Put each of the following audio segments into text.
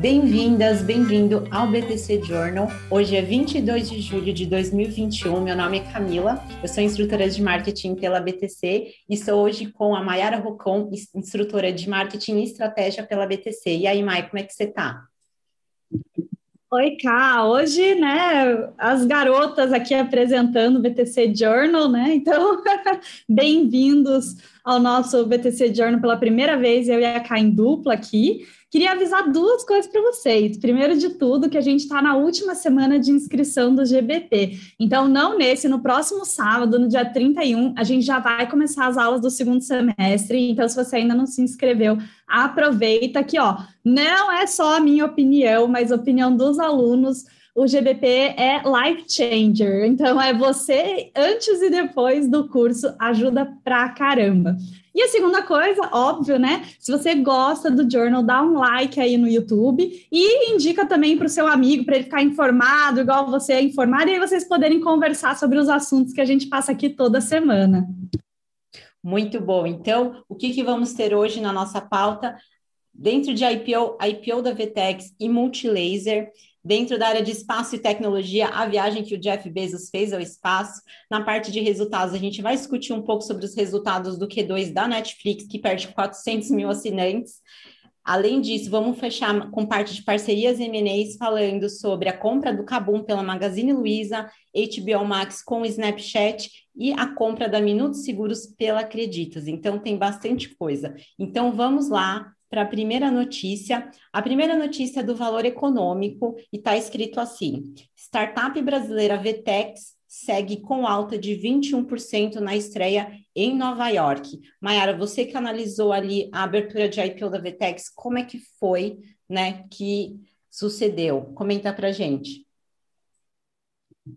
Bem-vindas, bem-vindo ao BTC Journal. Hoje é 22 de julho de 2021. Meu nome é Camila, eu sou instrutora de marketing pela BTC e estou hoje com a Mayara Rocon, instrutora de marketing e estratégia pela BTC. E aí, Mai, como é que você está? Oi, Ká. Hoje, né, as garotas aqui apresentando o BTC Journal, né? Então, bem-vindos ao nosso BTC Journal pela primeira vez, eu e a Ká em dupla aqui. Queria avisar duas coisas para vocês. Primeiro de tudo, que a gente está na última semana de inscrição do GBT. Então, não nesse, no próximo sábado, no dia 31, a gente já vai começar as aulas do segundo semestre. Então, se você ainda não se inscreveu, aproveita que, ó, não é só a minha opinião, mas a opinião dos alunos o GBP é life changer. Então, é você antes e depois do curso, ajuda pra caramba. E a segunda coisa, óbvio, né? Se você gosta do Journal, dá um like aí no YouTube e indica também para o seu amigo, para ele ficar informado, igual você é informado, e aí vocês poderem conversar sobre os assuntos que a gente passa aqui toda semana. Muito bom. Então, o que, que vamos ter hoje na nossa pauta? Dentro de IPO, IPO da VTEX e Multilaser, Dentro da área de espaço e tecnologia, a viagem que o Jeff Bezos fez ao espaço. Na parte de resultados, a gente vai discutir um pouco sobre os resultados do Q2 da Netflix, que perde 400 mil assinantes. Além disso, vamos fechar com parte de parcerias M&As falando sobre a compra do Kabum pela Magazine Luiza, HBO Max com o Snapchat e a compra da Minutos Seguros pela Acreditas. Então, tem bastante coisa. Então, vamos lá para a primeira notícia. A primeira notícia é do valor econômico e está escrito assim: startup brasileira Vtex segue com alta de 21% na estreia em Nova York. Mayara, você que analisou ali a abertura de IPO da Vtex, como é que foi, né, que sucedeu? Comenta para gente.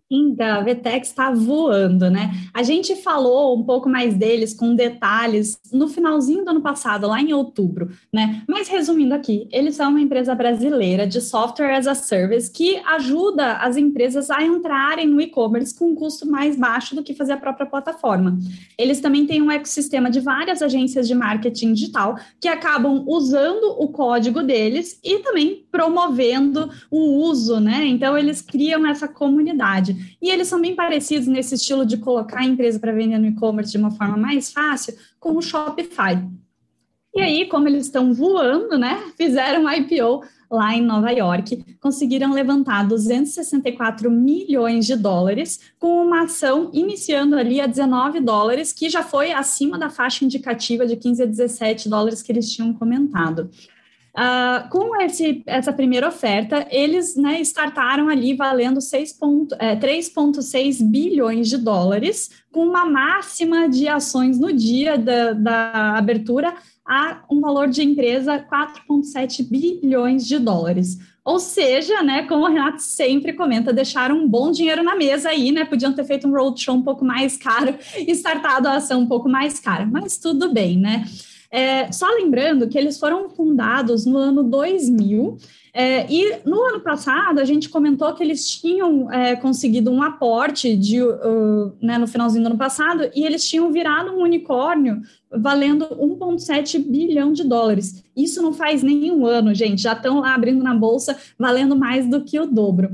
Então, a Vetex está voando, né? A gente falou um pouco mais deles com detalhes no finalzinho do ano passado, lá em outubro, né? Mas resumindo aqui, eles são uma empresa brasileira de software as a service que ajuda as empresas a entrarem no e-commerce com um custo mais baixo do que fazer a própria plataforma. Eles também têm um ecossistema de várias agências de marketing digital que acabam usando o código deles e também promovendo o uso, né? Então, eles criam essa comunidade. E eles são bem parecidos nesse estilo de colocar a empresa para vender no e-commerce de uma forma mais fácil com o Shopify. E aí, como eles estão voando, né, fizeram IPO lá em Nova York, conseguiram levantar 264 milhões de dólares com uma ação iniciando ali a 19 dólares, que já foi acima da faixa indicativa de 15 a 17 dólares que eles tinham comentado. Uh, com esse, essa primeira oferta, eles né, startaram ali valendo 3,6 é, bilhões de dólares, com uma máxima de ações no dia da, da abertura a um valor de empresa 4,7 bilhões de dólares. Ou seja, né, como o Renato sempre comenta, deixaram um bom dinheiro na mesa aí, né? Podiam ter feito um roadshow um pouco mais caro e startado a ação um pouco mais cara, mas tudo bem, né? É, só lembrando que eles foram fundados no ano 2000, é, e no ano passado a gente comentou que eles tinham é, conseguido um aporte de, uh, né, no finalzinho do ano passado, e eles tinham virado um unicórnio valendo 1,7 bilhão de dólares. Isso não faz nenhum ano, gente, já estão lá abrindo na bolsa valendo mais do que o dobro.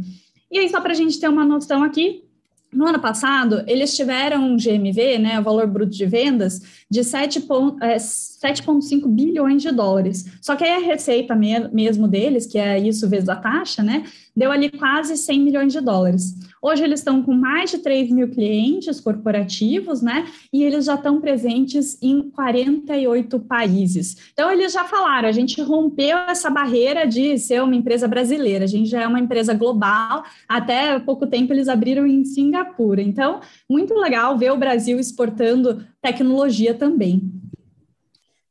E aí, só para a gente ter uma noção aqui, no ano passado, eles tiveram um GMV, né, o valor bruto de vendas, de 7,5 é, bilhões de dólares. Só que aí a receita mesmo deles, que é isso vezes a taxa, né, deu ali quase 100 milhões de dólares. Hoje eles estão com mais de 3 mil clientes corporativos, né? E eles já estão presentes em 48 países. Então, eles já falaram, a gente rompeu essa barreira de ser uma empresa brasileira, a gente já é uma empresa global. Até pouco tempo eles abriram em Singapura. Então, muito legal ver o Brasil exportando tecnologia também.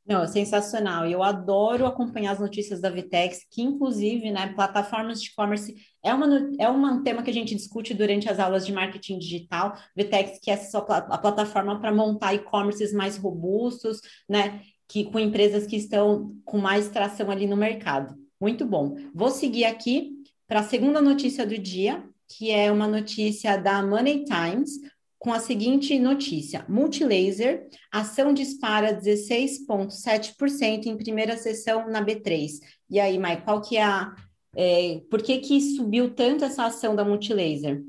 Não, é sensacional. Eu adoro acompanhar as notícias da Vitex, que inclusive, né, plataformas de e-commerce é, uma, é um tema que a gente discute durante as aulas de marketing digital. Vitex, que é a plataforma para montar e-commerces mais robustos, né, que com empresas que estão com mais tração ali no mercado. Muito bom. Vou seguir aqui para a segunda notícia do dia, que é uma notícia da Money Times, com a seguinte notícia: Multilaser, ação dispara 16,7% em primeira sessão na B3. E aí, Mai, qual que é a, É, por que, que subiu tanto essa ação da Multilaser?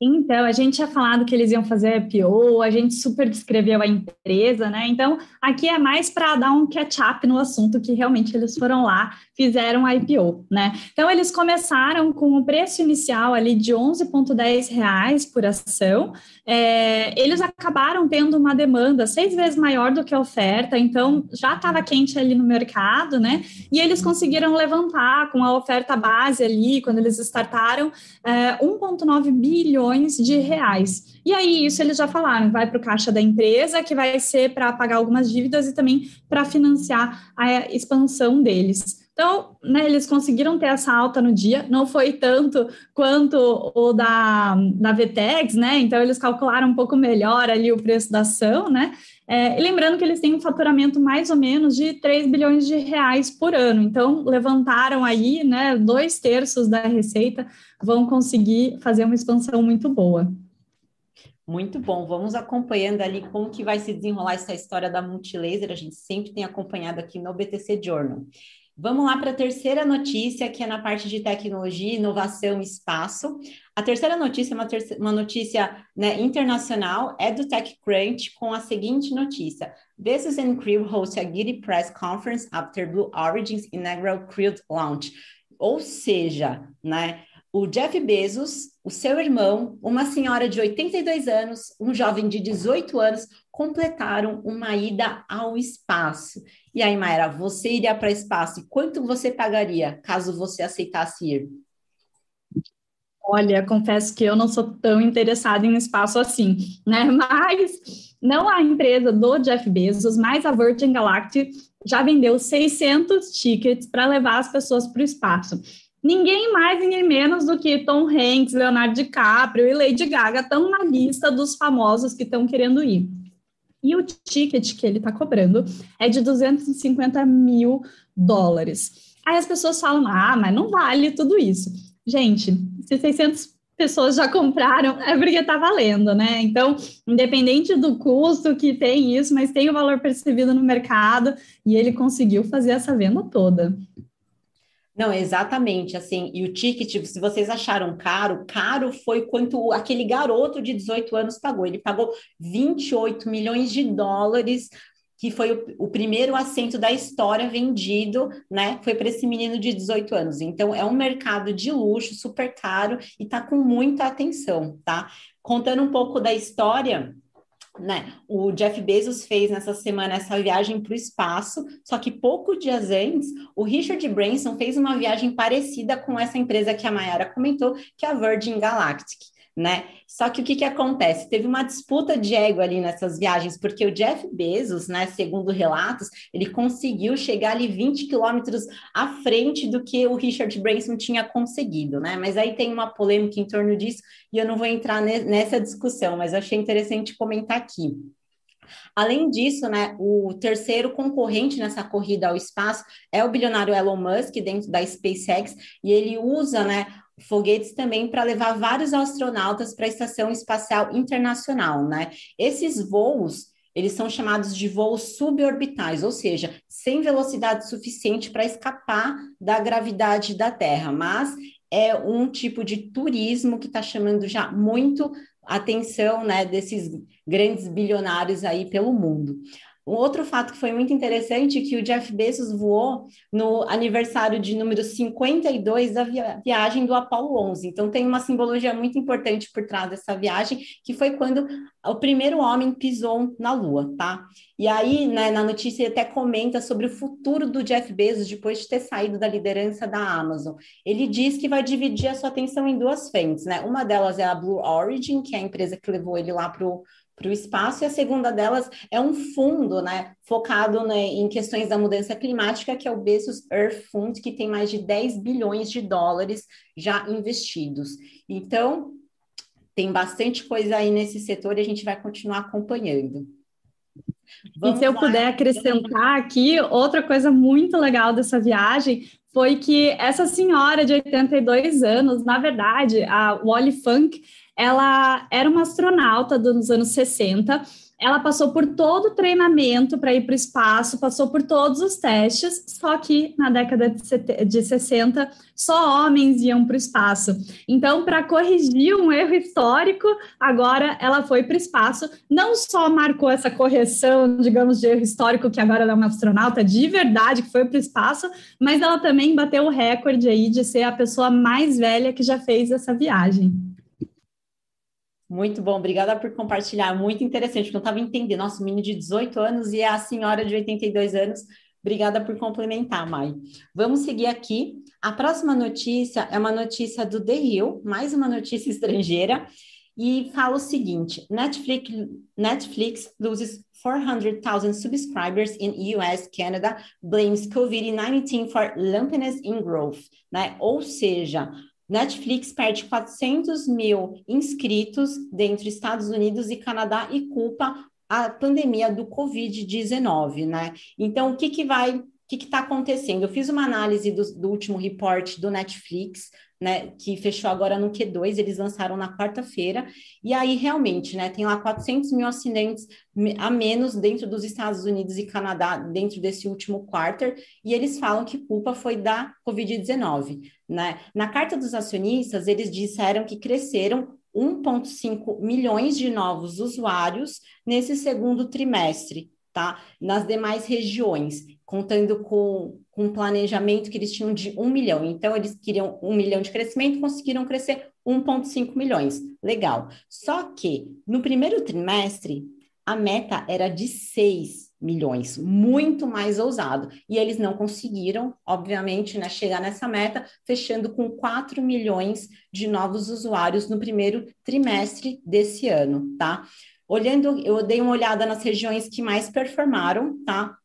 Então, a gente tinha falado que eles iam fazer IPO, a gente super descreveu a empresa, né? Então, aqui é mais para dar um catch-up no assunto que realmente eles foram lá, fizeram a IPO, né? Então, eles começaram com o preço inicial ali de 11,10 reais por ação. É, eles acabaram tendo uma demanda seis vezes maior do que a oferta, então já estava quente ali no mercado, né? E eles conseguiram levantar com a oferta base ali, quando eles startaram, é, 1,9 bilhões milhões de reais. E aí, isso eles já falaram, vai para o caixa da empresa, que vai ser para pagar algumas dívidas e também para financiar a expansão deles. Então, né, eles conseguiram ter essa alta no dia, não foi tanto quanto o da, da Vtex, né? Então, eles calcularam um pouco melhor ali o preço da ação, né? É, e lembrando que eles têm um faturamento mais ou menos de 3 bilhões de reais por ano. Então, levantaram aí, né, dois terços da receita, vão conseguir fazer uma expansão muito boa. Muito bom, vamos acompanhando ali como que vai se desenrolar essa história da Multilaser, a gente sempre tem acompanhado aqui no BTC Journal. Vamos lá para a terceira notícia, que é na parte de tecnologia, inovação e espaço. A terceira notícia é uma, uma notícia né, internacional, é do TechCrunch, com a seguinte notícia. Bezos and Crew host a Giddy Press Conference after Blue Origin's inaugural Crewed launch. Ou seja, né, o Jeff Bezos, o seu irmão, uma senhora de 82 anos, um jovem de 18 anos, completaram uma ida ao espaço. E aí, Mayra, você iria para o espaço e quanto você pagaria caso você aceitasse ir? Olha, confesso que eu não sou tão interessada em espaço assim, né? Mas não a empresa do Jeff Bezos, mas a Virgin Galactic já vendeu 600 tickets para levar as pessoas para o espaço. Ninguém mais, ninguém menos do que Tom Hanks, Leonardo DiCaprio e Lady Gaga estão na lista dos famosos que estão querendo ir. E o ticket que ele está cobrando é de 250 mil dólares. Aí as pessoas falam, ah, mas não vale tudo isso. Gente, se 600 pessoas já compraram, é porque está valendo, né? Então, independente do custo que tem isso, mas tem o valor percebido no mercado e ele conseguiu fazer essa venda toda. Não, exatamente, assim, e o ticket, se vocês acharam caro, caro foi quanto aquele garoto de 18 anos pagou. Ele pagou 28 milhões de dólares, que foi o, o primeiro assento da história vendido, né? Foi para esse menino de 18 anos. Então, é um mercado de luxo, super caro, e tá com muita atenção, tá? Contando um pouco da história, né? O Jeff Bezos fez nessa semana essa viagem para o espaço, só que poucos dias antes, o Richard Branson fez uma viagem parecida com essa empresa que a Mayara comentou, que é a Virgin Galactic né? Só que o que, que acontece? Teve uma disputa de ego ali nessas viagens, porque o Jeff Bezos, né, segundo relatos, ele conseguiu chegar ali 20 quilômetros à frente do que o Richard Branson tinha conseguido, né? Mas aí tem uma polêmica em torno disso e eu não vou entrar nessa discussão, mas achei interessante comentar aqui. Além disso, né, o terceiro concorrente nessa corrida ao espaço é o bilionário Elon Musk, dentro da SpaceX, e ele usa, né, foguetes também para levar vários astronautas para a Estação Espacial Internacional, né? Esses voos, eles são chamados de voos suborbitais, ou seja, sem velocidade suficiente para escapar da gravidade da Terra, mas é um tipo de turismo que está chamando já muito atenção, né, desses grandes bilionários aí pelo mundo. Um outro fato que foi muito interessante é que o Jeff Bezos voou no aniversário de número 52 da via viagem do Apollo 11. Então tem uma simbologia muito importante por trás dessa viagem, que foi quando o primeiro homem pisou na Lua, tá? E aí, né, na notícia ele até comenta sobre o futuro do Jeff Bezos depois de ter saído da liderança da Amazon. Ele diz que vai dividir a sua atenção em duas frentes, né? Uma delas é a Blue Origin, que é a empresa que levou ele lá para o para o espaço, e a segunda delas é um fundo né, focado né, em questões da mudança climática, que é o Bezos Earth Fund, que tem mais de 10 bilhões de dólares já investidos. Então, tem bastante coisa aí nesse setor e a gente vai continuar acompanhando. Vamos e se eu lá. puder acrescentar aqui, outra coisa muito legal dessa viagem foi que essa senhora de 82 anos, na verdade, a Wally Funk, ela era uma astronauta dos anos 60 ela passou por todo o treinamento para ir para o espaço, passou por todos os testes, só que na década de 60 só homens iam para o espaço. Então, para corrigir um erro histórico, agora ela foi para o espaço. Não só marcou essa correção, digamos, de erro histórico, que agora ela é uma astronauta de verdade que foi para o espaço, mas ela também bateu o recorde aí de ser a pessoa mais velha que já fez essa viagem. Muito bom, obrigada por compartilhar. Muito interessante, porque eu estava entendendo. Nossa, menino de 18 anos e a senhora de 82 anos. Obrigada por complementar, Mai. Vamos seguir aqui. A próxima notícia é uma notícia do The Hill, mais uma notícia estrangeira, e fala o seguinte: Netflix, Netflix loses 400,000 subscribers in US, Canada, blames COVID-19 for lumpiness in growth, né? Ou seja, Netflix perde 400 mil inscritos dentro Estados Unidos e Canadá e culpa a pandemia do Covid-19, né? Então, o que, que vai, que está acontecendo? Eu fiz uma análise do, do último report do Netflix, né, que fechou agora no Q2, eles lançaram na quarta-feira, e aí realmente, né, tem lá 400 mil assinantes a menos dentro dos Estados Unidos e Canadá, dentro desse último quarter, e eles falam que culpa foi da Covid-19, né. Na carta dos acionistas, eles disseram que cresceram 1,5 milhões de novos usuários nesse segundo trimestre, tá? Nas demais regiões, contando com, com um planejamento que eles tinham de um milhão. Então, eles queriam um milhão de crescimento, conseguiram crescer 1,5 milhões. Legal. Só que no primeiro trimestre, a meta era de 6 milhões, muito mais ousado. E eles não conseguiram, obviamente, né, chegar nessa meta, fechando com 4 milhões de novos usuários no primeiro trimestre desse ano, tá? Olhando, eu dei uma olhada nas regiões que mais performaram, tá?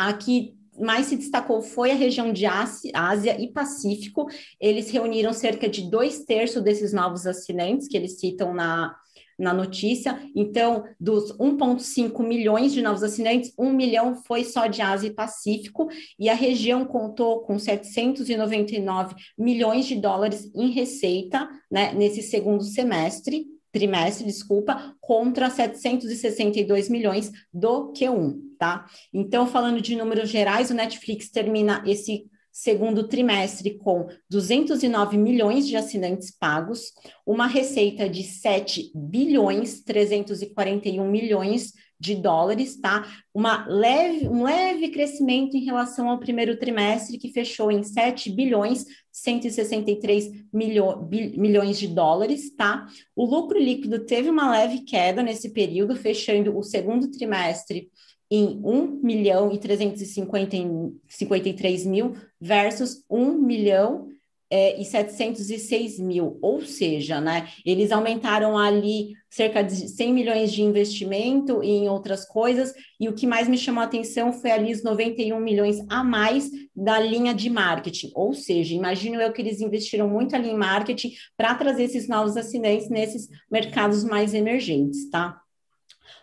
A que mais se destacou foi a região de Ásia e Pacífico. Eles reuniram cerca de dois terços desses novos assinantes que eles citam na, na notícia. Então, dos 1,5 milhões de novos assinantes, 1 milhão foi só de Ásia e Pacífico, e a região contou com 799 milhões de dólares em receita né, nesse segundo semestre trimestre, desculpa, contra 762 milhões do Q1, tá? Então, falando de números gerais, o Netflix termina esse segundo trimestre com 209 milhões de assinantes pagos, uma receita de 7 bilhões 341 milhões de dólares, tá? Uma leve, um leve crescimento em relação ao primeiro trimestre, que fechou em 7 bilhões 163 milho, milhões de dólares, tá? O lucro líquido teve uma leve queda nesse período, fechando o segundo trimestre em 1 milhão e 353 mil versus 1 milhão é, e 706 mil, ou seja, né, eles aumentaram ali cerca de 100 milhões de investimento em outras coisas, e o que mais me chamou a atenção foi ali os 91 milhões a mais da linha de marketing, ou seja, imagino eu que eles investiram muito ali em marketing para trazer esses novos assinantes nesses mercados mais emergentes, tá?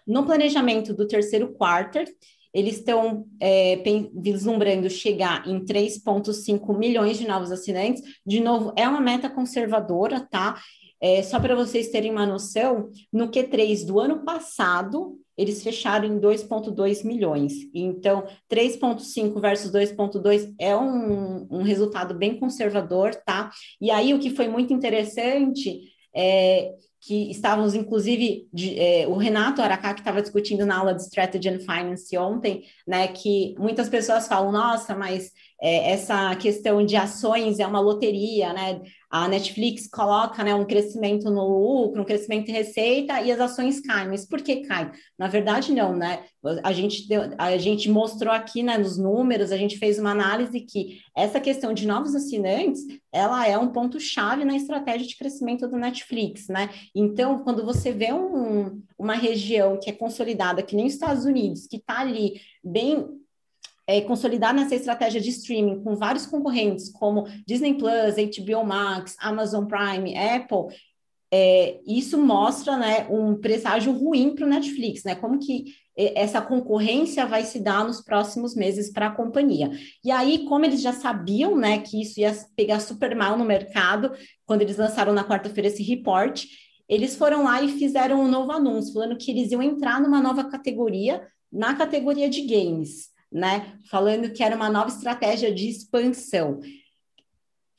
No planejamento do terceiro quarter, eles estão é, vislumbrando chegar em 3,5 milhões de novos assinantes. De novo, é uma meta conservadora, tá? É, só para vocês terem uma noção, no Q3 do ano passado, eles fecharam em 2,2 milhões. Então, 3,5 versus 2,2 é um, um resultado bem conservador, tá? E aí, o que foi muito interessante é que estávamos, inclusive, de, é, o Renato Aracá, que estava discutindo na aula de Strategy and Finance ontem, né, que muitas pessoas falam, nossa, mas é, essa questão de ações é uma loteria, né? A Netflix coloca né, um crescimento no lucro, um crescimento em receita e as ações caem. Mas por que caem? Na verdade, não, né? A gente, deu, a gente mostrou aqui né, nos números, a gente fez uma análise que essa questão de novos assinantes, ela é um ponto-chave na estratégia de crescimento do Netflix, né? Então, quando você vê um, uma região que é consolidada, que nem os Estados Unidos, que está ali bem é, consolidar nessa estratégia de streaming com vários concorrentes, como Disney Plus, HBO Max, Amazon Prime, Apple, é, isso mostra né, um presságio ruim para o Netflix, né? Como que essa concorrência vai se dar nos próximos meses para a companhia. E aí, como eles já sabiam né, que isso ia pegar super mal no mercado, quando eles lançaram na quarta-feira esse report, eles foram lá e fizeram um novo anúncio, falando que eles iam entrar numa nova categoria, na categoria de games, né? Falando que era uma nova estratégia de expansão.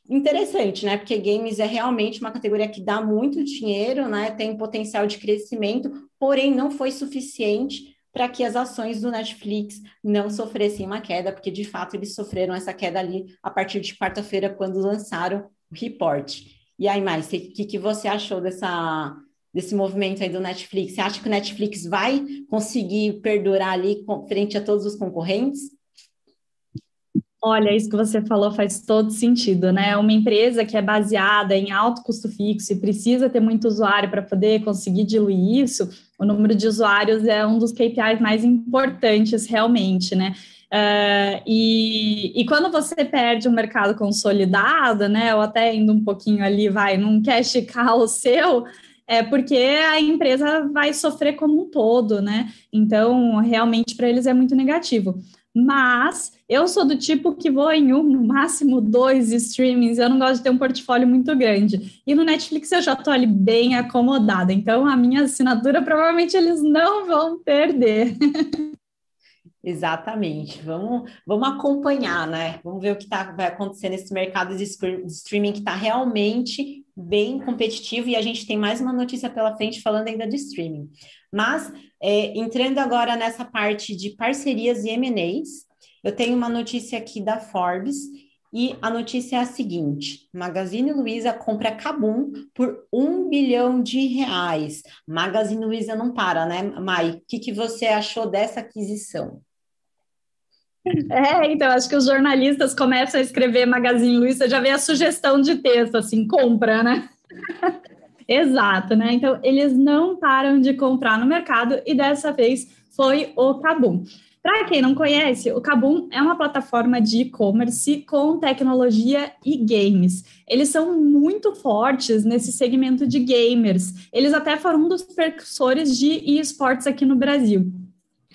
Interessante, né? Porque games é realmente uma categoria que dá muito dinheiro, né? Tem potencial de crescimento, porém não foi suficiente para que as ações do Netflix não sofressem uma queda, porque de fato eles sofreram essa queda ali a partir de quarta-feira, quando lançaram o report. E aí, mais, o que, que você achou dessa, desse movimento aí do Netflix? Você acha que o Netflix vai conseguir perdurar ali frente a todos os concorrentes? Olha, isso que você falou faz todo sentido, né? Uma empresa que é baseada em alto custo fixo e precisa ter muito usuário para poder conseguir diluir isso, o número de usuários é um dos KPIs mais importantes realmente, né? Uh, e, e, quando você perde um mercado consolidado, né, ou até indo um pouquinho ali, vai, quer esticar o seu, é porque a empresa vai sofrer como um todo, né? Então, realmente, para eles é muito negativo. Mas eu sou do tipo que vou em um, no máximo dois streamings, eu não gosto de ter um portfólio muito grande. E no Netflix eu já estou ali bem acomodada, então a minha assinatura provavelmente eles não vão perder. Exatamente. Vamos, vamos acompanhar, né? Vamos ver o que tá, vai acontecer nesse mercado de streaming que está realmente bem competitivo e a gente tem mais uma notícia pela frente falando ainda de streaming. Mas, é, entrando agora nessa parte de parcerias e M&As, eu tenho uma notícia aqui da Forbes e a notícia é a seguinte: Magazine Luiza compra Cabum por um bilhão de reais. Magazine Luiza não para, né, Mai? O que, que você achou dessa aquisição? É, então, acho que os jornalistas começam a escrever Magazine Luiza, já vem a sugestão de texto, assim, compra, né? Exato, né? Então, eles não param de comprar no mercado e dessa vez foi o Kabum. Para quem não conhece, o Kabum é uma plataforma de e-commerce com tecnologia e games. Eles são muito fortes nesse segmento de gamers. Eles até foram um dos precursores de esportes aqui no Brasil.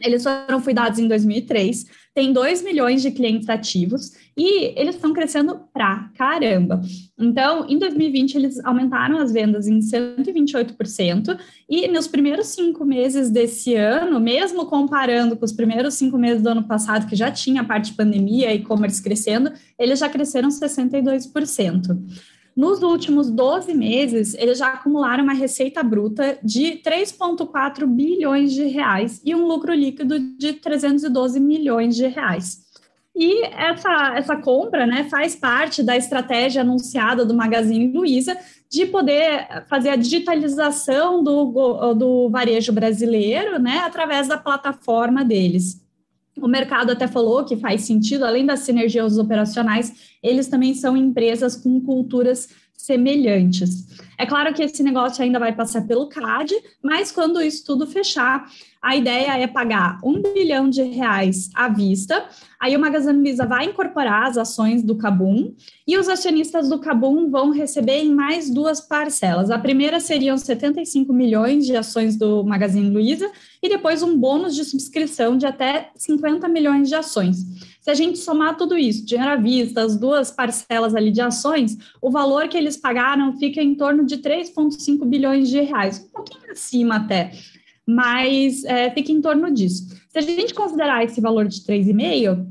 Eles foram cuidados em 2003, tem 2 milhões de clientes ativos e eles estão crescendo pra caramba. Então, em 2020, eles aumentaram as vendas em 128%, e nos primeiros cinco meses desse ano, mesmo comparando com os primeiros cinco meses do ano passado, que já tinha a parte de pandemia e e-commerce crescendo, eles já cresceram 62%. Nos últimos 12 meses, eles já acumularam uma receita bruta de 3,4 bilhões de reais e um lucro líquido de 312 milhões de reais. E essa, essa compra né, faz parte da estratégia anunciada do Magazine Luiza de poder fazer a digitalização do, do varejo brasileiro né, através da plataforma deles. O mercado até falou que faz sentido, além das sinergias operacionais, eles também são empresas com culturas semelhantes. É claro que esse negócio ainda vai passar pelo CAD, mas quando isso tudo fechar, a ideia é pagar um bilhão de reais à vista. Aí o Magazine Luiza vai incorporar as ações do Cabum e os acionistas do Cabum vão receber em mais duas parcelas. A primeira seriam 75 milhões de ações do Magazine Luiza e depois um bônus de subscrição de até 50 milhões de ações. Se a gente somar tudo isso, dinheiro à vista, as duas parcelas ali de ações, o valor que eles pagaram fica em torno de 3,5 bilhões de reais, um pouquinho acima até mas é, fica em torno disso. Se a gente considerar esse valor de 3,5,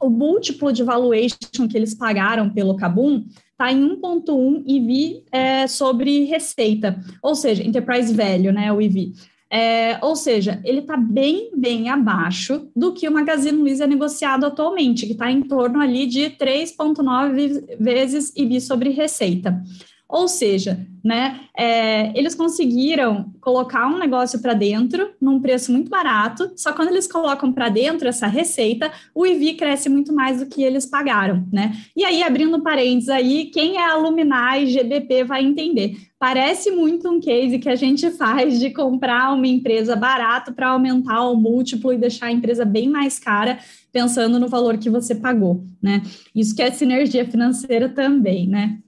o múltiplo de valuation que eles pagaram pelo Kabum está em 1,1 EV é, sobre receita, ou seja, Enterprise Value, né, o EV. É, ou seja, ele está bem, bem abaixo do que o Magazine Luiza é negociado atualmente, que está em torno ali de 3,9 vezes EV sobre receita. Ou seja, né, é, eles conseguiram colocar um negócio para dentro num preço muito barato, só quando eles colocam para dentro essa receita, o IV cresce muito mais do que eles pagaram, né? E aí, abrindo parênteses aí, quem é aluminar e GBP vai entender. Parece muito um case que a gente faz de comprar uma empresa barato para aumentar o múltiplo e deixar a empresa bem mais cara, pensando no valor que você pagou, né? Isso que é sinergia financeira também, né?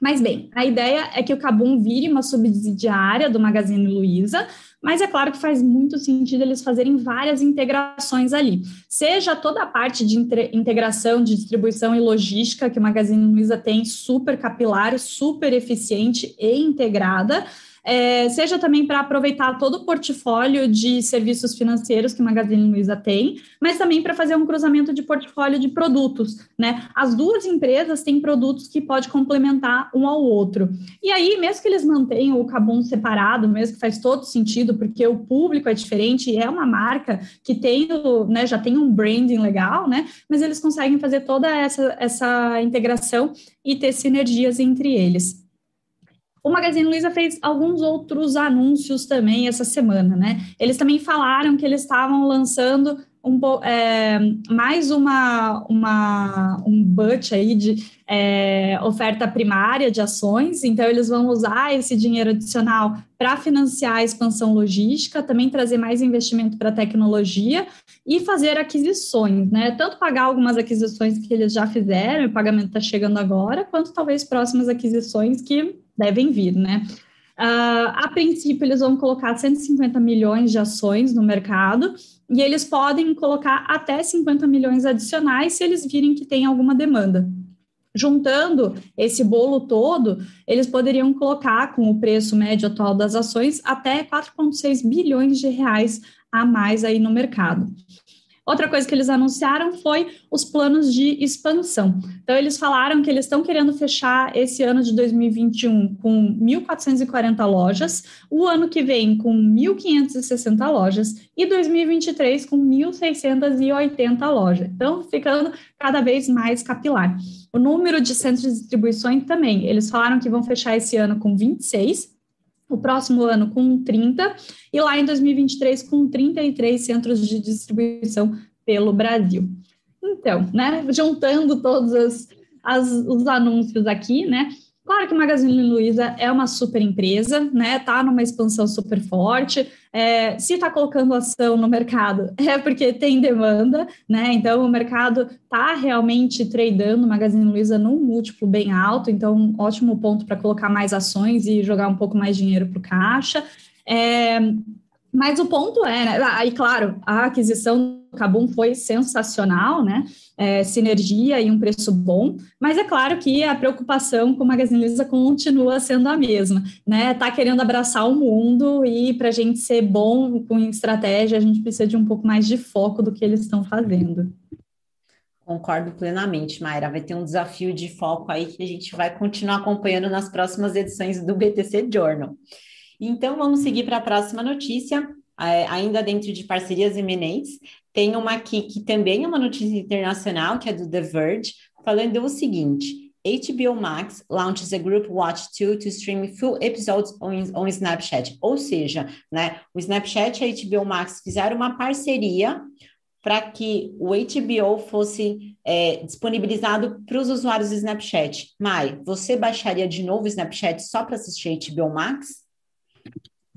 Mas bem, a ideia é que o Cabum vire uma subsidiária do Magazine Luiza, mas é claro que faz muito sentido eles fazerem várias integrações ali. Seja toda a parte de integração, de distribuição e logística que o Magazine Luiza tem, super capilar, super eficiente e integrada, é, seja também para aproveitar todo o portfólio de serviços financeiros que Magazine Luiza tem, mas também para fazer um cruzamento de portfólio de produtos, né? As duas empresas têm produtos que pode complementar um ao outro. E aí, mesmo que eles mantenham o Cabum separado, mesmo que faz todo sentido, porque o público é diferente, é uma marca que tem, né, já tem um branding legal, né? Mas eles conseguem fazer toda essa, essa integração e ter sinergias entre eles. O Magazine Luiza fez alguns outros anúncios também essa semana, né? Eles também falaram que eles estavam lançando um, é, mais uma, uma, um budget aí de é, oferta primária de ações, então eles vão usar esse dinheiro adicional para financiar a expansão logística, também trazer mais investimento para tecnologia e fazer aquisições, né? Tanto pagar algumas aquisições que eles já fizeram, o pagamento está chegando agora, quanto talvez próximas aquisições que devem vir, né? Uh, a princípio, eles vão colocar 150 milhões de ações no mercado e eles podem colocar até 50 milhões adicionais se eles virem que tem alguma demanda. Juntando esse bolo todo, eles poderiam colocar, com o preço médio atual das ações, até 4,6 bilhões de reais a mais aí no mercado. Outra coisa que eles anunciaram foi os planos de expansão. Então, eles falaram que eles estão querendo fechar esse ano de 2021 com 1.440 lojas, o ano que vem com 1.560 lojas e 2023 com 1.680 lojas. Então, ficando cada vez mais capilar. O número de centros de distribuição também. Eles falaram que vão fechar esse ano com 26, o próximo ano com 30 e lá em 2023 com 33 centros de distribuição pelo Brasil. Então, né, juntando todos as, as, os anúncios aqui, né, Claro que Magazine Luiza é uma super empresa, né? Tá numa expansão super forte. É, se está colocando ação no mercado, é porque tem demanda, né? Então o mercado está realmente tradando Magazine Luiza num múltiplo bem alto, então ótimo ponto para colocar mais ações e jogar um pouco mais dinheiro para o caixa. É, mas o ponto é, né? Aí, claro, a aquisição do Cabum foi sensacional, né? É, sinergia e um preço bom, mas é claro que a preocupação com o Magazine Luiza continua sendo a mesma, né? Tá querendo abraçar o mundo e para a gente ser bom com estratégia, a gente precisa de um pouco mais de foco do que eles estão fazendo. Concordo plenamente, Mayra. Vai ter um desafio de foco aí que a gente vai continuar acompanhando nas próximas edições do BTC Journal. Então, vamos seguir para a próxima notícia, ainda dentro de parcerias eminentes. Tem uma aqui que também é uma notícia internacional, que é do The Verge, falando o seguinte: HBO Max launches a group watch tool to stream full episodes on, on Snapchat. Ou seja, né, o Snapchat e a HBO Max fizeram uma parceria para que o HBO fosse é, disponibilizado para os usuários do Snapchat. Mai, você baixaria de novo o Snapchat só para assistir HBO Max?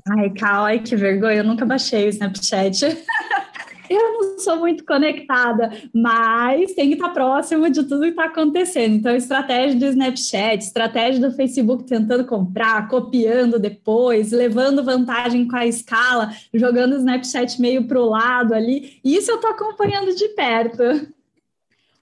Ai, Cal, ai, que vergonha, eu nunca baixei o Snapchat. eu não sou muito conectada, mas tem que estar próximo de tudo que está acontecendo. Então, estratégia do Snapchat, estratégia do Facebook tentando comprar, copiando depois, levando vantagem com a escala, jogando o Snapchat meio para o lado ali. Isso eu estou acompanhando de perto.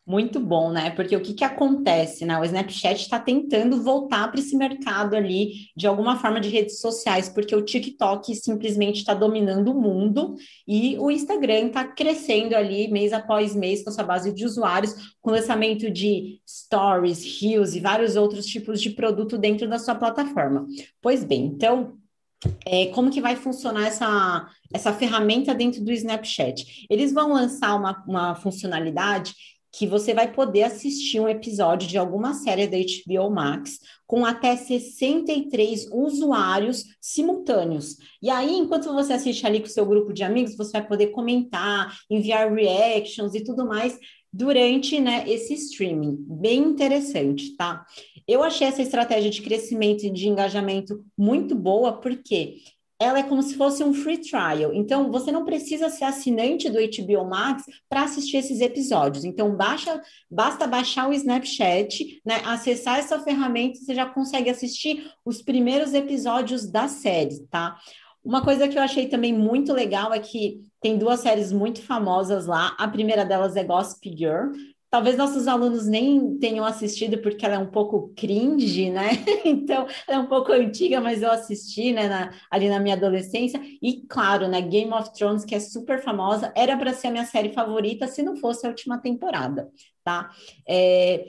Muito bom, né? Porque o que, que acontece, né? O Snapchat está tentando voltar para esse mercado ali de alguma forma de redes sociais, porque o TikTok simplesmente está dominando o mundo e o Instagram está crescendo ali mês após mês com sua base de usuários, com lançamento de stories, reels e vários outros tipos de produto dentro da sua plataforma. Pois bem, então é, como que vai funcionar essa, essa ferramenta dentro do Snapchat? Eles vão lançar uma, uma funcionalidade que você vai poder assistir um episódio de alguma série da HBO Max com até 63 usuários simultâneos. E aí, enquanto você assiste ali com o seu grupo de amigos, você vai poder comentar, enviar reactions e tudo mais durante né, esse streaming. Bem interessante, tá? Eu achei essa estratégia de crescimento e de engajamento muito boa, porque ela é como se fosse um free trial. Então, você não precisa ser assinante do HBO Max para assistir esses episódios. Então, baixa, basta baixar o Snapchat, né, acessar essa ferramenta, você já consegue assistir os primeiros episódios da série, tá? Uma coisa que eu achei também muito legal é que tem duas séries muito famosas lá. A primeira delas é Gossip Girl, talvez nossos alunos nem tenham assistido porque ela é um pouco cringe, né? Então, ela é um pouco antiga, mas eu assisti, né, na, ali na minha adolescência. E claro, né, Game of Thrones, que é super famosa, era para ser a minha série favorita se não fosse a última temporada, tá? É,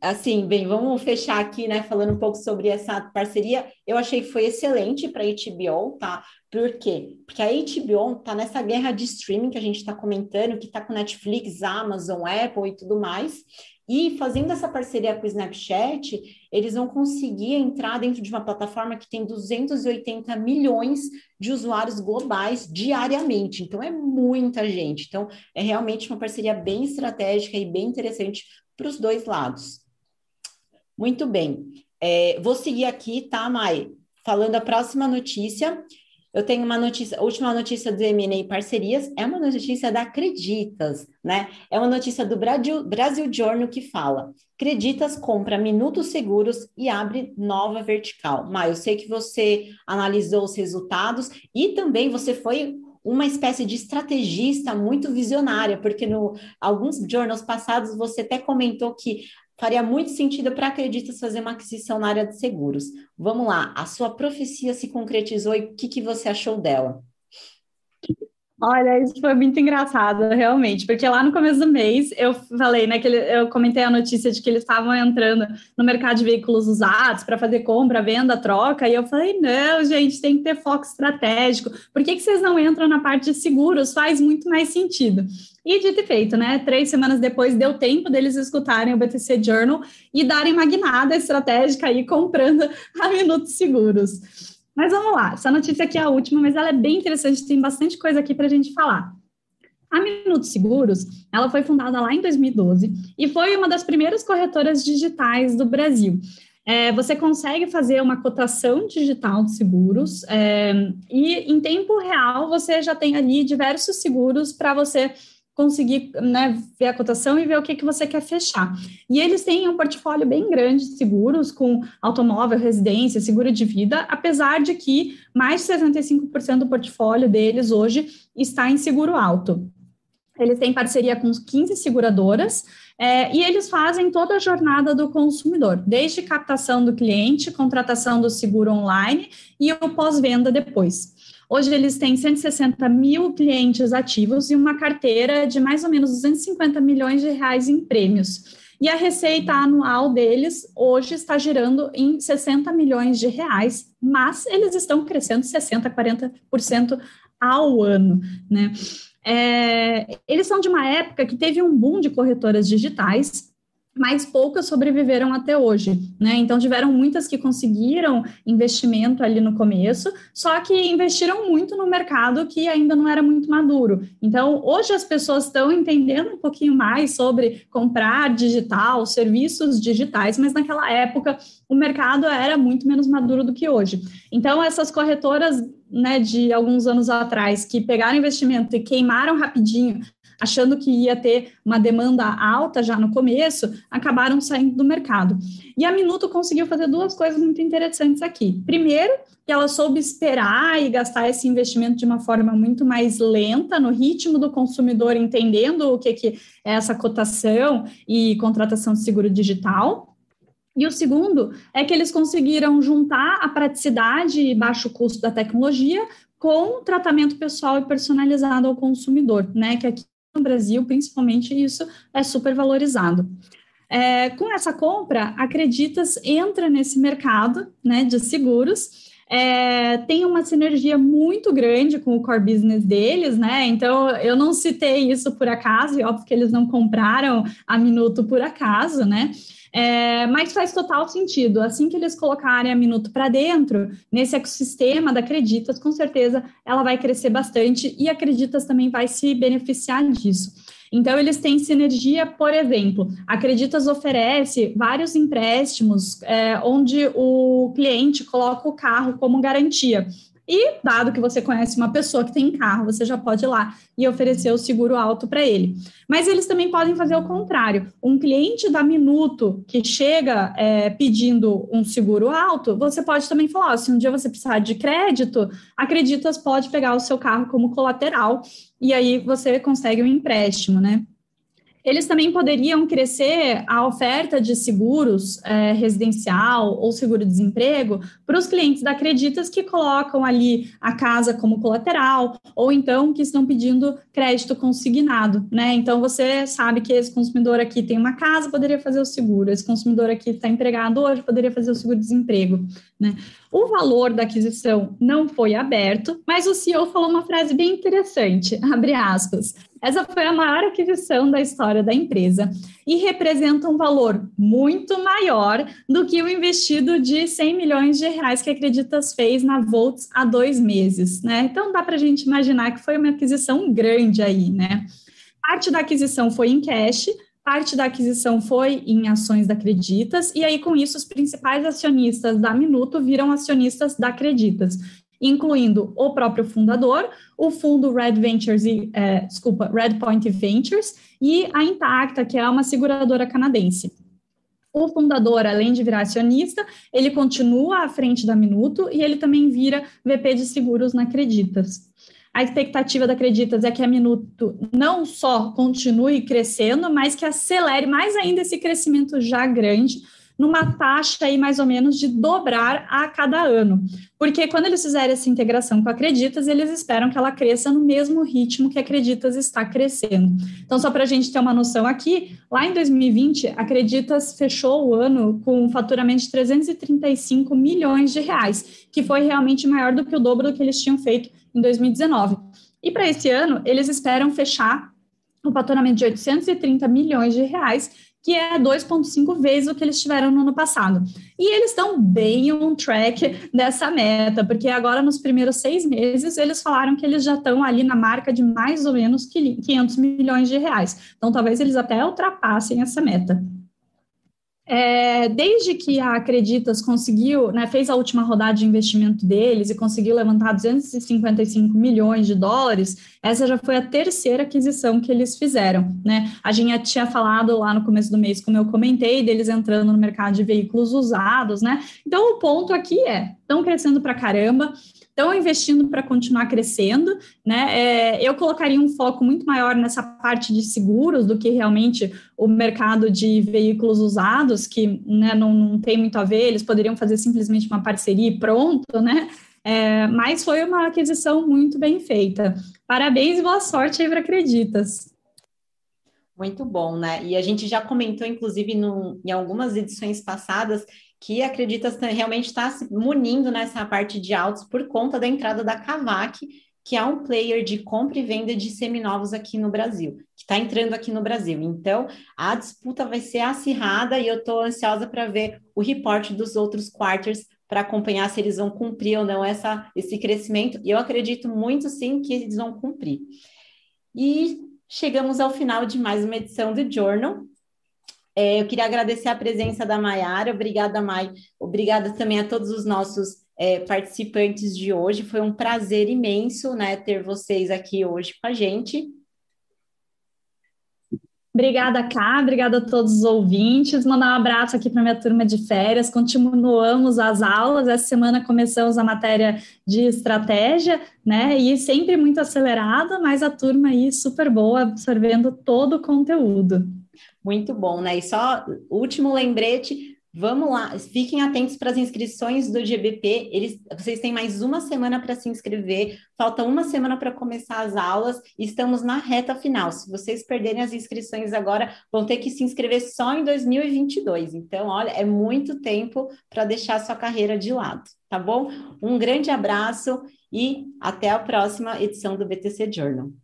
assim, bem, vamos fechar aqui, né, falando um pouco sobre essa parceria. Eu achei que foi excelente para a HBO, tá? Por quê? Porque a HBO tá nessa guerra de streaming que a gente está comentando, que está com Netflix, Amazon, Apple e tudo mais. E fazendo essa parceria com o Snapchat, eles vão conseguir entrar dentro de uma plataforma que tem 280 milhões de usuários globais diariamente. Então, é muita gente. Então, é realmente uma parceria bem estratégica e bem interessante para os dois lados. Muito bem. É, vou seguir aqui, tá, Mai? Falando a próxima notícia. Eu tenho uma notícia, a última notícia do M&A Parcerias é uma notícia da Acreditas, né? É uma notícia do Brasil, Brasil Journal que fala: Acreditas compra minutos seguros e abre nova vertical. Mai, eu sei que você analisou os resultados e também você foi uma espécie de estrategista muito visionária, porque no alguns jornals passados você até comentou que faria muito sentido para Acreditas fazer uma aquisição na área de seguros. Vamos lá, a sua profecia se concretizou e o que, que você achou dela? Olha, isso foi muito engraçado, realmente, porque lá no começo do mês eu falei, né, que ele, eu comentei a notícia de que eles estavam entrando no mercado de veículos usados para fazer compra, venda, troca, e eu falei, não, gente, tem que ter foco estratégico, por que, que vocês não entram na parte de seguros? Faz muito mais sentido. E dito e feito, né? Três semanas depois deu tempo deles escutarem o BTC Journal e darem uma guinada estratégica aí comprando a Minutos Seguros. Mas vamos lá, essa notícia aqui é a última, mas ela é bem interessante, tem bastante coisa aqui para a gente falar. A Minutos Seguros, ela foi fundada lá em 2012 e foi uma das primeiras corretoras digitais do Brasil. É, você consegue fazer uma cotação digital de seguros é, e em tempo real você já tem ali diversos seguros para você conseguir né, ver a cotação e ver o que, que você quer fechar. E eles têm um portfólio bem grande de seguros, com automóvel, residência, seguro de vida, apesar de que mais de 65% do portfólio deles hoje está em seguro alto. Eles têm parceria com 15 seguradoras é, e eles fazem toda a jornada do consumidor, desde captação do cliente, contratação do seguro online e o pós-venda depois. Hoje eles têm 160 mil clientes ativos e uma carteira de mais ou menos 250 milhões de reais em prêmios. E a receita anual deles hoje está girando em 60 milhões de reais, mas eles estão crescendo 60%, 40% ao ano, né? É, eles são de uma época que teve um boom de corretoras digitais, mas poucas sobreviveram até hoje, né? Então tiveram muitas que conseguiram investimento ali no começo, só que investiram muito no mercado que ainda não era muito maduro. Então hoje as pessoas estão entendendo um pouquinho mais sobre comprar digital, serviços digitais, mas naquela época o mercado era muito menos maduro do que hoje. Então essas corretoras né, de alguns anos atrás que pegaram investimento e queimaram rapidinho achando que ia ter uma demanda alta já no começo, acabaram saindo do mercado. E a Minuto conseguiu fazer duas coisas muito interessantes aqui. Primeiro, que ela soube esperar e gastar esse investimento de uma forma muito mais lenta, no ritmo do consumidor, entendendo o que, que é essa cotação e contratação de seguro digital. E o segundo é que eles conseguiram juntar a praticidade e baixo custo da tecnologia com tratamento pessoal e personalizado ao consumidor, né? Que aqui no Brasil, principalmente, isso é super valorizado. É, com essa compra, Acreditas entra nesse mercado né, de seguros, é, tem uma sinergia muito grande com o core business deles, né? Então, eu não citei isso por acaso, e óbvio que eles não compraram a Minuto por acaso, né? É, mas faz total sentido. Assim que eles colocarem a Minuto para dentro, nesse ecossistema da Acreditas, com certeza ela vai crescer bastante e a Acreditas também vai se beneficiar disso. Então, eles têm sinergia, por exemplo, a Acreditas oferece vários empréstimos é, onde o cliente coloca o carro como garantia. E, dado que você conhece uma pessoa que tem carro, você já pode ir lá e oferecer o seguro alto para ele. Mas eles também podem fazer o contrário. Um cliente da Minuto que chega é, pedindo um seguro alto, você pode também falar: se um dia você precisar de crédito, Acreditas pode pegar o seu carro como colateral e aí você consegue um empréstimo, né? Eles também poderiam crescer a oferta de seguros é, residencial ou seguro-desemprego para os clientes da Acreditas que colocam ali a casa como colateral ou então que estão pedindo crédito consignado, né? Então você sabe que esse consumidor aqui tem uma casa, poderia fazer o seguro, esse consumidor aqui está empregado hoje, poderia fazer o seguro-desemprego, né? O valor da aquisição não foi aberto, mas o CEO falou uma frase bem interessante, abre aspas. Essa foi a maior aquisição da história da empresa e representa um valor muito maior do que o investido de 100 milhões de reais que a Acreditas fez na Volts há dois meses, né? Então dá para a gente imaginar que foi uma aquisição grande aí, né? Parte da aquisição foi em cash, parte da aquisição foi em ações da Acreditas, e aí com isso os principais acionistas da Minuto viram acionistas da Acreditas incluindo o próprio fundador, o fundo Red Ventures, e, é, desculpa, Red Point Ventures e a Intacta, que é uma seguradora canadense. O fundador, além de virar acionista, ele continua à frente da Minuto e ele também vira VP de seguros na Acreditas. A expectativa da Acreditas é que a Minuto não só continue crescendo, mas que acelere mais ainda esse crescimento já grande, numa taxa aí mais ou menos de dobrar a cada ano. Porque quando eles fizerem essa integração com a Acreditas, eles esperam que ela cresça no mesmo ritmo que a Acreditas está crescendo. Então, só para a gente ter uma noção aqui, lá em 2020, a Acreditas fechou o ano com um faturamento de 335 milhões de reais, que foi realmente maior do que o dobro do que eles tinham feito em 2019. E para esse ano, eles esperam fechar o faturamento de 830 milhões de reais, que é 2,5 vezes o que eles tiveram no ano passado. E eles estão bem on track dessa meta, porque agora nos primeiros seis meses eles falaram que eles já estão ali na marca de mais ou menos 500 milhões de reais. Então talvez eles até ultrapassem essa meta. É, desde que a Acreditas conseguiu, né, fez a última rodada de investimento deles e conseguiu levantar 255 milhões de dólares, essa já foi a terceira aquisição que eles fizeram. Né? A gente tinha falado lá no começo do mês, como eu comentei, deles entrando no mercado de veículos usados. Né? Então, o ponto aqui é: estão crescendo para caramba, estão investindo para continuar crescendo, né? É, eu colocaria um foco muito maior nessa parte de seguros do que realmente o mercado de veículos usados, que né, não, não tem muito a ver, eles poderiam fazer simplesmente uma parceria e pronto, né? É, mas foi uma aquisição muito bem feita. Parabéns e boa sorte aí para Acreditas. Muito bom, né? E a gente já comentou, inclusive, no, em algumas edições passadas, que acredita realmente está se munindo nessa parte de autos por conta da entrada da Cavac, que é um player de compra e venda de seminovos aqui no Brasil, que está entrando aqui no Brasil. Então, a disputa vai ser acirrada e eu estou ansiosa para ver o reporte dos outros quarters para acompanhar se eles vão cumprir ou não essa, esse crescimento. E eu acredito muito sim que eles vão cumprir. E chegamos ao final de mais uma edição do Journal. É, eu queria agradecer a presença da Maiara, obrigada, Mai, obrigada também a todos os nossos é, participantes de hoje. Foi um prazer imenso né, ter vocês aqui hoje com a gente. Obrigada, Cá, obrigada a todos os ouvintes. Mandar um abraço aqui para minha turma de férias. Continuamos as aulas. Essa semana começamos a matéria de estratégia, né? E sempre muito acelerada, mas a turma aí super boa, absorvendo todo o conteúdo. Muito bom, né? E só último lembrete, vamos lá, fiquem atentos para as inscrições do GBP. Eles, vocês têm mais uma semana para se inscrever, falta uma semana para começar as aulas, estamos na reta final. Se vocês perderem as inscrições agora, vão ter que se inscrever só em 2022. Então, olha, é muito tempo para deixar sua carreira de lado, tá bom? Um grande abraço e até a próxima edição do BTC Journal.